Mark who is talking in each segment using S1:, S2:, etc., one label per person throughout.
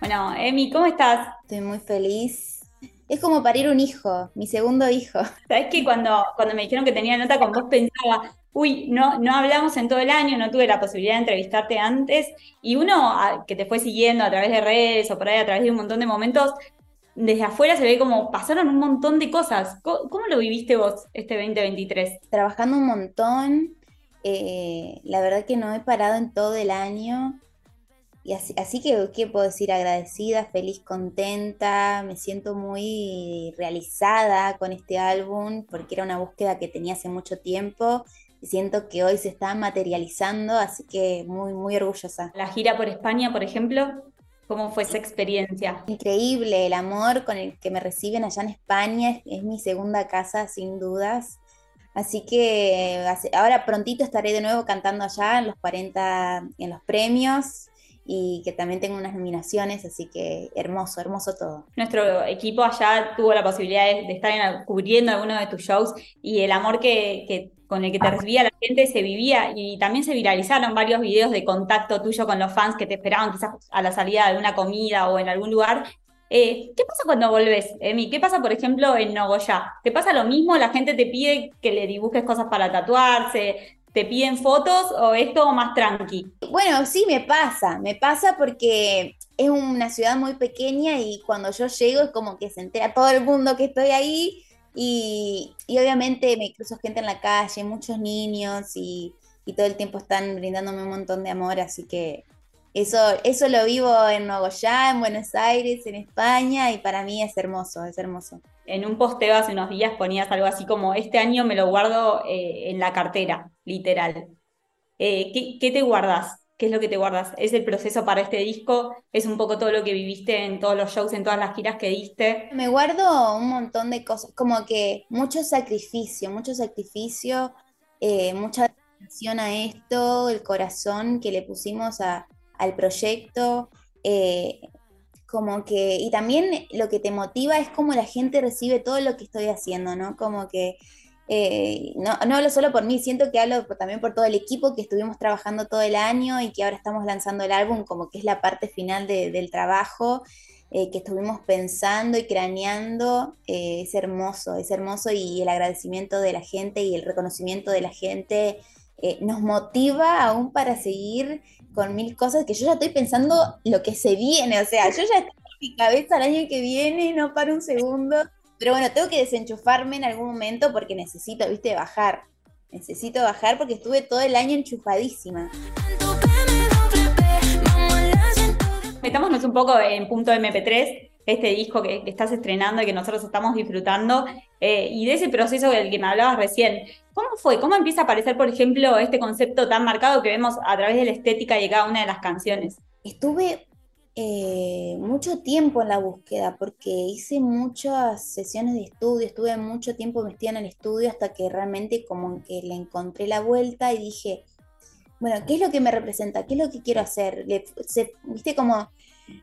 S1: Bueno, Emi, ¿cómo estás?
S2: Estoy muy feliz. Es como parir un hijo, mi segundo hijo.
S1: Sabes que cuando, cuando me dijeron que tenía nota con vos pensaba, uy, no, no hablamos en todo el año, no tuve la posibilidad de entrevistarte antes, y uno que te fue siguiendo a través de redes o por ahí a través de un montón de momentos, desde afuera se ve como pasaron un montón de cosas. ¿Cómo, lo viviste vos este 2023?
S2: Trabajando un montón, eh, la verdad que no he parado en todo el año. Y así, que, ¿qué puedo decir? Agradecida, feliz, contenta, me siento muy realizada con este álbum porque era una búsqueda que tenía hace mucho tiempo y siento que hoy se está materializando, así que muy, muy orgullosa.
S1: La gira por España, por ejemplo, ¿cómo fue esa experiencia?
S2: Increíble, el amor con el que me reciben allá en España es mi segunda casa, sin dudas. Así que ahora prontito estaré de nuevo cantando allá en los 40, en los premios y que también tengo unas nominaciones, así que hermoso, hermoso todo.
S1: Nuestro equipo allá tuvo la posibilidad de, estar cubriendo algunos de tus shows y el amor que, con el que te recibía la gente se vivía y también se viralizaron varios videos de contacto tuyo con los fans que te esperaban quizás a la salida de alguna comida o en algún lugar. Eh, ¿Qué pasa cuando volvés, Emi? ¿Qué pasa, por ejemplo, en Nogoyá? ¿Te pasa lo mismo? ¿La gente te pide que le dibujes cosas para tatuarse? ¿Te piden fotos o es todo más tranqui?
S2: Bueno, sí, me pasa, me pasa porque es una ciudad muy pequeña y cuando yo llego es como que se entera todo el mundo que estoy ahí y, obviamente me cruzo gente en la calle, muchos niños y, y, todo el tiempo están brindándome un montón de amor, así que eso, eso lo vivo en Nogoyá, en Buenos Aires, en España y para mí es hermoso, es hermoso
S1: en un posteo hace unos días ponías algo así como, este año me lo guardo eh, en la cartera, literal. Eh, ¿qué, te guardas? ¿Qué es lo que te guardas? ¿Es el proceso para este disco? ¿Es un poco todo lo que viviste en todos los shows, en todas las giras que diste?
S2: Me guardo un montón de cosas, como que mucho sacrificio, mucho sacrificio, eh, mucha dedicación a esto, el corazón que le pusimos al proyecto como que, y también lo que te motiva es cómo la gente recibe todo lo que estoy haciendo, ¿no? Como que, eh, no, no, hablo solo por mí, siento que hablo también por todo el equipo que estuvimos trabajando todo el año y que ahora estamos lanzando el álbum, como que es la parte final del trabajo. Eh, que estuvimos pensando y craneando, eh, es hermoso, es hermoso y el agradecimiento de la gente y el reconocimiento de la gente nos motiva aún para seguir con mil cosas que yo ya estoy pensando lo que se viene, o sea, yo ya estoy en mi cabeza el año que viene, no para un segundo, pero bueno, tengo que desenchufarme en algún momento porque necesito, viste, bajar, necesito bajar porque estuve todo el año enchufadísima.
S1: Metámonos un poco en punto MP3, este disco que, estás estrenando y que nosotros estamos disfrutando, eh, y de ese proceso del que me hablabas recién. ¿Cómo fue? ¿Cómo empieza a aparecer, por ejemplo, este concepto tan marcado que vemos a través de la estética de cada una de las canciones?
S2: Estuve eh, mucho tiempo en la búsqueda porque hice muchas sesiones de estudio, estuve mucho tiempo metida en el estudio hasta que realmente como que le encontré la vuelta y dije, bueno, ¿qué es lo que me representa? ¿Qué es lo que quiero hacer? Viste como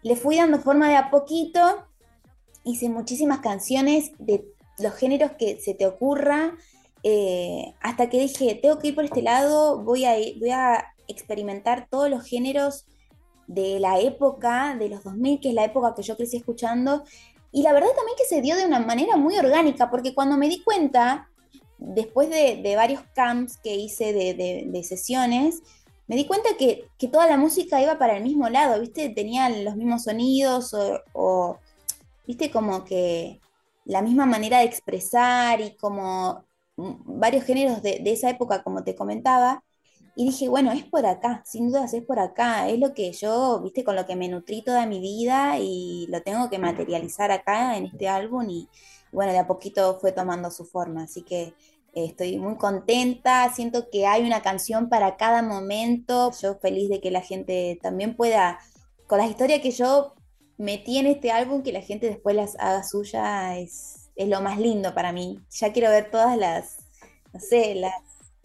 S2: le fui dando forma de a poquito, hice muchísimas canciones de los géneros que se te ocurra, eh, hasta que dije, tengo que ir por este lado, voy a, voy a experimentar todos los géneros de la época, de los 2000, que es la época que yo crecí escuchando, y la verdad también que se dio de una manera muy orgánica, porque cuando me di cuenta, después de, varios camps que hice de sesiones, me di cuenta que, toda la música iba para el mismo lado, ¿viste? Tenían los mismos sonidos o, ¿viste? Como que la misma manera de expresar y como varios géneros de, esa época, como te comentaba. Y dije, bueno, es por acá, sin dudas es por acá, es lo que yo, viste, con lo que me nutrí toda mi vida y lo tengo que materializar acá en este álbum y bueno, de a poquito fue tomando su forma, así que Estoy muy contenta, siento que hay una canción para cada momento. Yo feliz de que la gente también pueda, con las historias que yo metí en este álbum, que la gente después las haga suya, es, es lo más lindo para mí. Ya quiero ver todas las, no sé, las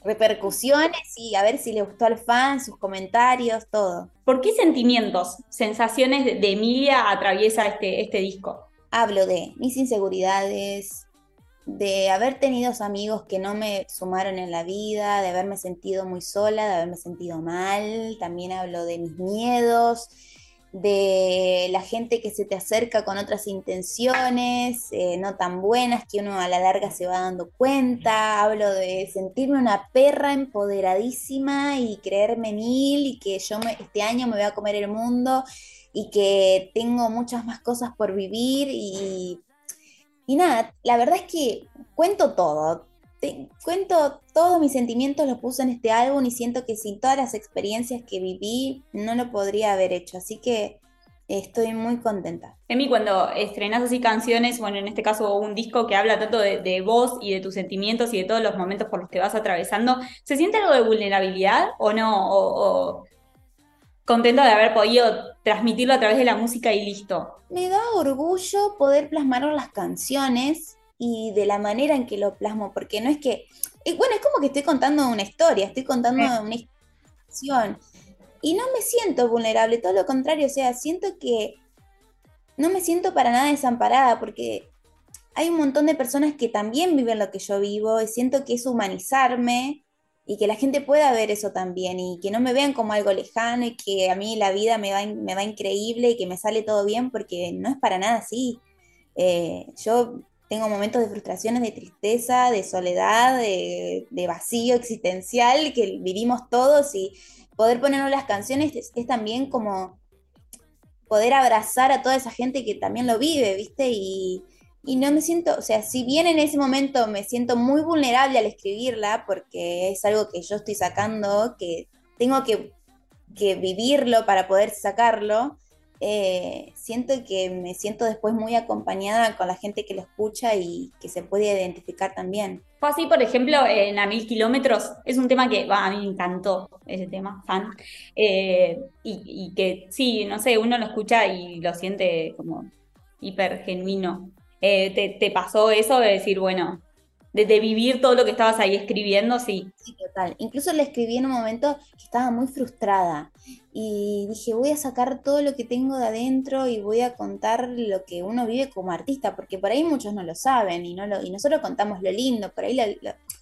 S2: repercusiones y a ver si le gustó al fan, sus comentarios, todo.
S1: ¿Por qué sentimientos, sensaciones de Emilia atraviesa este, este disco?
S2: Hablo de mis inseguridades, de haber tenido amigos que no me sumaron en la vida, de haberme sentido muy sola, de haberme sentido mal, también hablo de mis miedos, de la gente que se te acerca con otras intenciones, eh, no tan buenas, que uno a la larga se va dando cuenta. Hablo de sentirme una perra empoderadísima y creerme mil y que yo este año me voy a comer el mundo y que tengo muchas más cosas por vivir y, y nada, la verdad es que cuento todo. cuento todos mis sentimientos, los puse en este álbum y siento que sin todas las experiencias que viví no lo podría haber hecho. Así que estoy muy contenta.
S1: Emi, cuando estrenas así canciones, bueno, en este caso un disco que habla tanto de, vos y de tus sentimientos y de todos los momentos por los que vas atravesando, ¿se siente algo de vulnerabilidad o no? o contento de haber podido transmitirlo a través de la música y listo.
S2: Me da orgullo poder plasmar las canciones y de la manera en que lo plasmo, porque no es que, bueno, es como que estoy contando una historia, estoy contando una historia. Y no me siento vulnerable, todo lo contrario, o sea, siento que no me siento para nada desamparada, porque hay un montón de personas que también viven lo que yo vivo y siento que es humanizarme y que la gente pueda ver eso también y que no me vean como algo lejano y que a mí la vida me va, me va increíble y que me sale todo bien porque no es para nada así. Eh, yo tengo momentos de frustraciones, de tristeza, de soledad, de, vacío existencial que vivimos todos y poder ponernos las canciones es, también como poder abrazar a toda esa gente que también lo vive, ¿viste? Y, y no me siento, o sea, si bien en ese momento me siento muy vulnerable al escribirla, porque es algo que yo estoy sacando, que tengo que, vivirlo para poder sacarlo, eh, siento que me siento después muy acompañada con la gente que lo escucha y que se puede identificar también.
S1: Fue así, por ejemplo, en A Mil Kilómetros, es un tema que a mí me encantó, ese tema, fan, eh, y, y que sí, no sé, uno lo escucha y lo siente como hiper genuino. Eh, te, pasó eso de decir, bueno, de, vivir todo lo que estabas ahí escribiendo, sí.
S2: Sí, total. Incluso le escribí en un momento que estaba muy frustrada y dije, voy a sacar todo lo que tengo de adentro y voy a contar lo que uno vive como artista, porque por ahí muchos no lo saben y, no lo, y nosotros contamos lo lindo, por ahí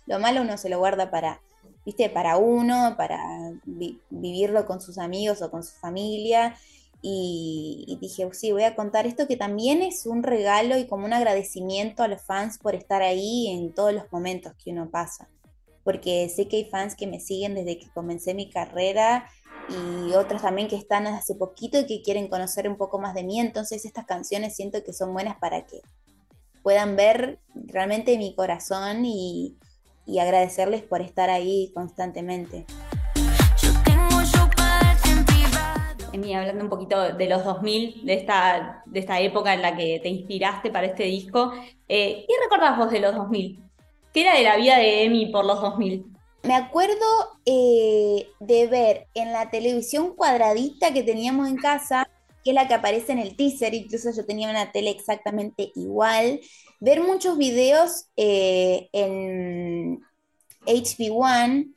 S2: lo, malo uno se lo guarda para, viste, para uno, para vivirlo con sus amigos o con su familia y, dije, sí, voy a contar esto que también es un regalo y como un agradecimiento a los fans por estar ahí en todos los momentos que uno pasa. Porque sé que hay fans que me siguen desde que comencé mi carrera y otros también que están hace poquito y que quieren conocer un poco más de mí. Entonces estas canciones siento que son buenas para que puedan ver realmente mi corazón y, y agradecerles por estar ahí constantemente.
S1: Emi, hablando un poquito de los 2000, de esta, de esta época en la que te inspiraste para este disco, eh, ¿qué recordás vos de los 2000? ¿Qué era de la vida de Emi por los 2000?
S2: Me acuerdo eh, de ver en la televisión cuadradita que teníamos en casa, que es la que aparece en el teaser, incluso yo tenía una tele exactamente igual, ver muchos videos eh, en HB1,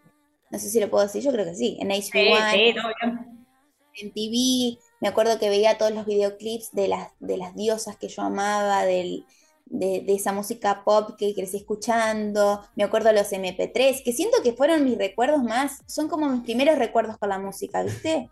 S2: no sé si lo puedo decir, yo creo que sí, en HB1. Sí, sí, en TV, me acuerdo que veía todos los videoclips de las, de las diosas que yo amaba, de, esa música pop que crecí escuchando, me acuerdo los MP3, que siento que fueron mis recuerdos más, son como mis primeros recuerdos con la música, ¿viste?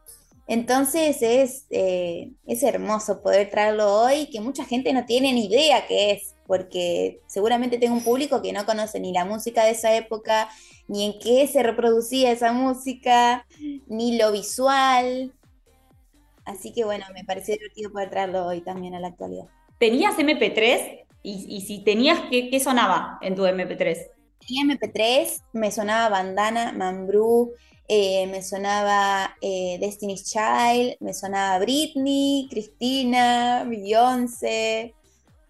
S2: Entonces es, eh, es hermoso poder traerlo hoy, que mucha gente no tiene ni idea qué es, porque seguramente tengo un público que no conoce ni la música de esa época, ni en qué se reproducía esa música, ni lo visual, Así que bueno, me pareció divertido poder traerlo hoy también a la actualidad.
S1: ¿Tenías MP3? Y, si tenías, ¿qué, sonaba en tu MP3?
S2: Tenía MP3, me sonaba Bandana, Mambrú, eh, me sonaba eh, Destiny's Child, me sonaba Britney, Cristina, Beyoncé.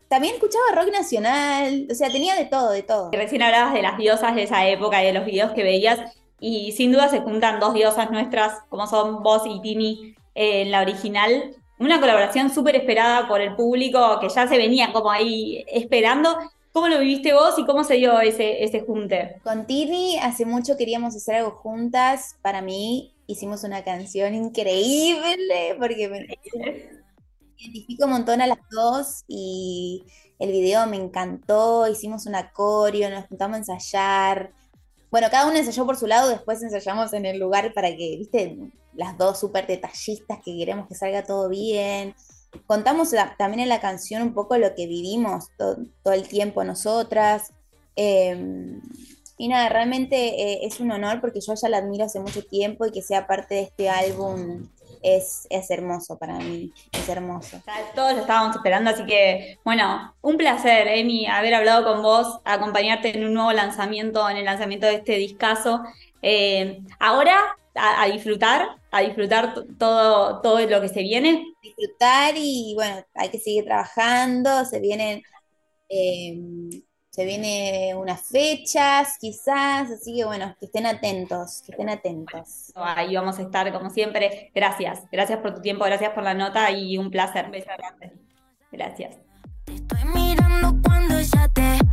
S2: También escuchaba rock nacional, o sea, tenía de todo, de todo.
S1: Recién hablabas de las diosas de esa época y de los videos que veías, y sin duda se juntan dos diosas nuestras, como son vos y Tini, en la original, una colaboración súper esperada por el público que ya se venía como ahí esperando. ¿Cómo lo viviste vos y cómo se dio ese, ese junte?
S2: Con Tini hace mucho queríamos hacer algo juntas. Para mí hicimos una canción increíble porque me identifico un montón a las dos y el video me encantó. Hicimos una coreo, nos juntamos a ensayar bueno, cada uno ensayó por su lado, después ensayamos en el lugar para que, viste, las dos súper detallistas que queremos que salga todo bien. Contamos también en la canción un poco lo que vivimos todo, el tiempo nosotras. Em, y nada, realmente eh, es un honor porque yo ya la admiro hace mucho tiempo y que sea parte de este álbum es, hermoso para mí, es hermoso.
S1: Todos lo estábamos esperando, así que bueno, un placer, Emi, haber hablado con vos, acompañarte en un nuevo lanzamiento, en el lanzamiento de este discazo. Eh, ahora a, disfrutar, a disfrutar todo, todo lo que se viene.
S2: Disfrutar y bueno, hay que seguir trabajando, se vienen... Eh, se vienen unas fechas, quizás, así que bueno, que estén atentos, que estén atentos.
S1: Ahí vamos a estar, como siempre. Gracias, gracias por tu tiempo, gracias por la nota y un placer. Beso grande. Gracias. estoy mirando cuando ya te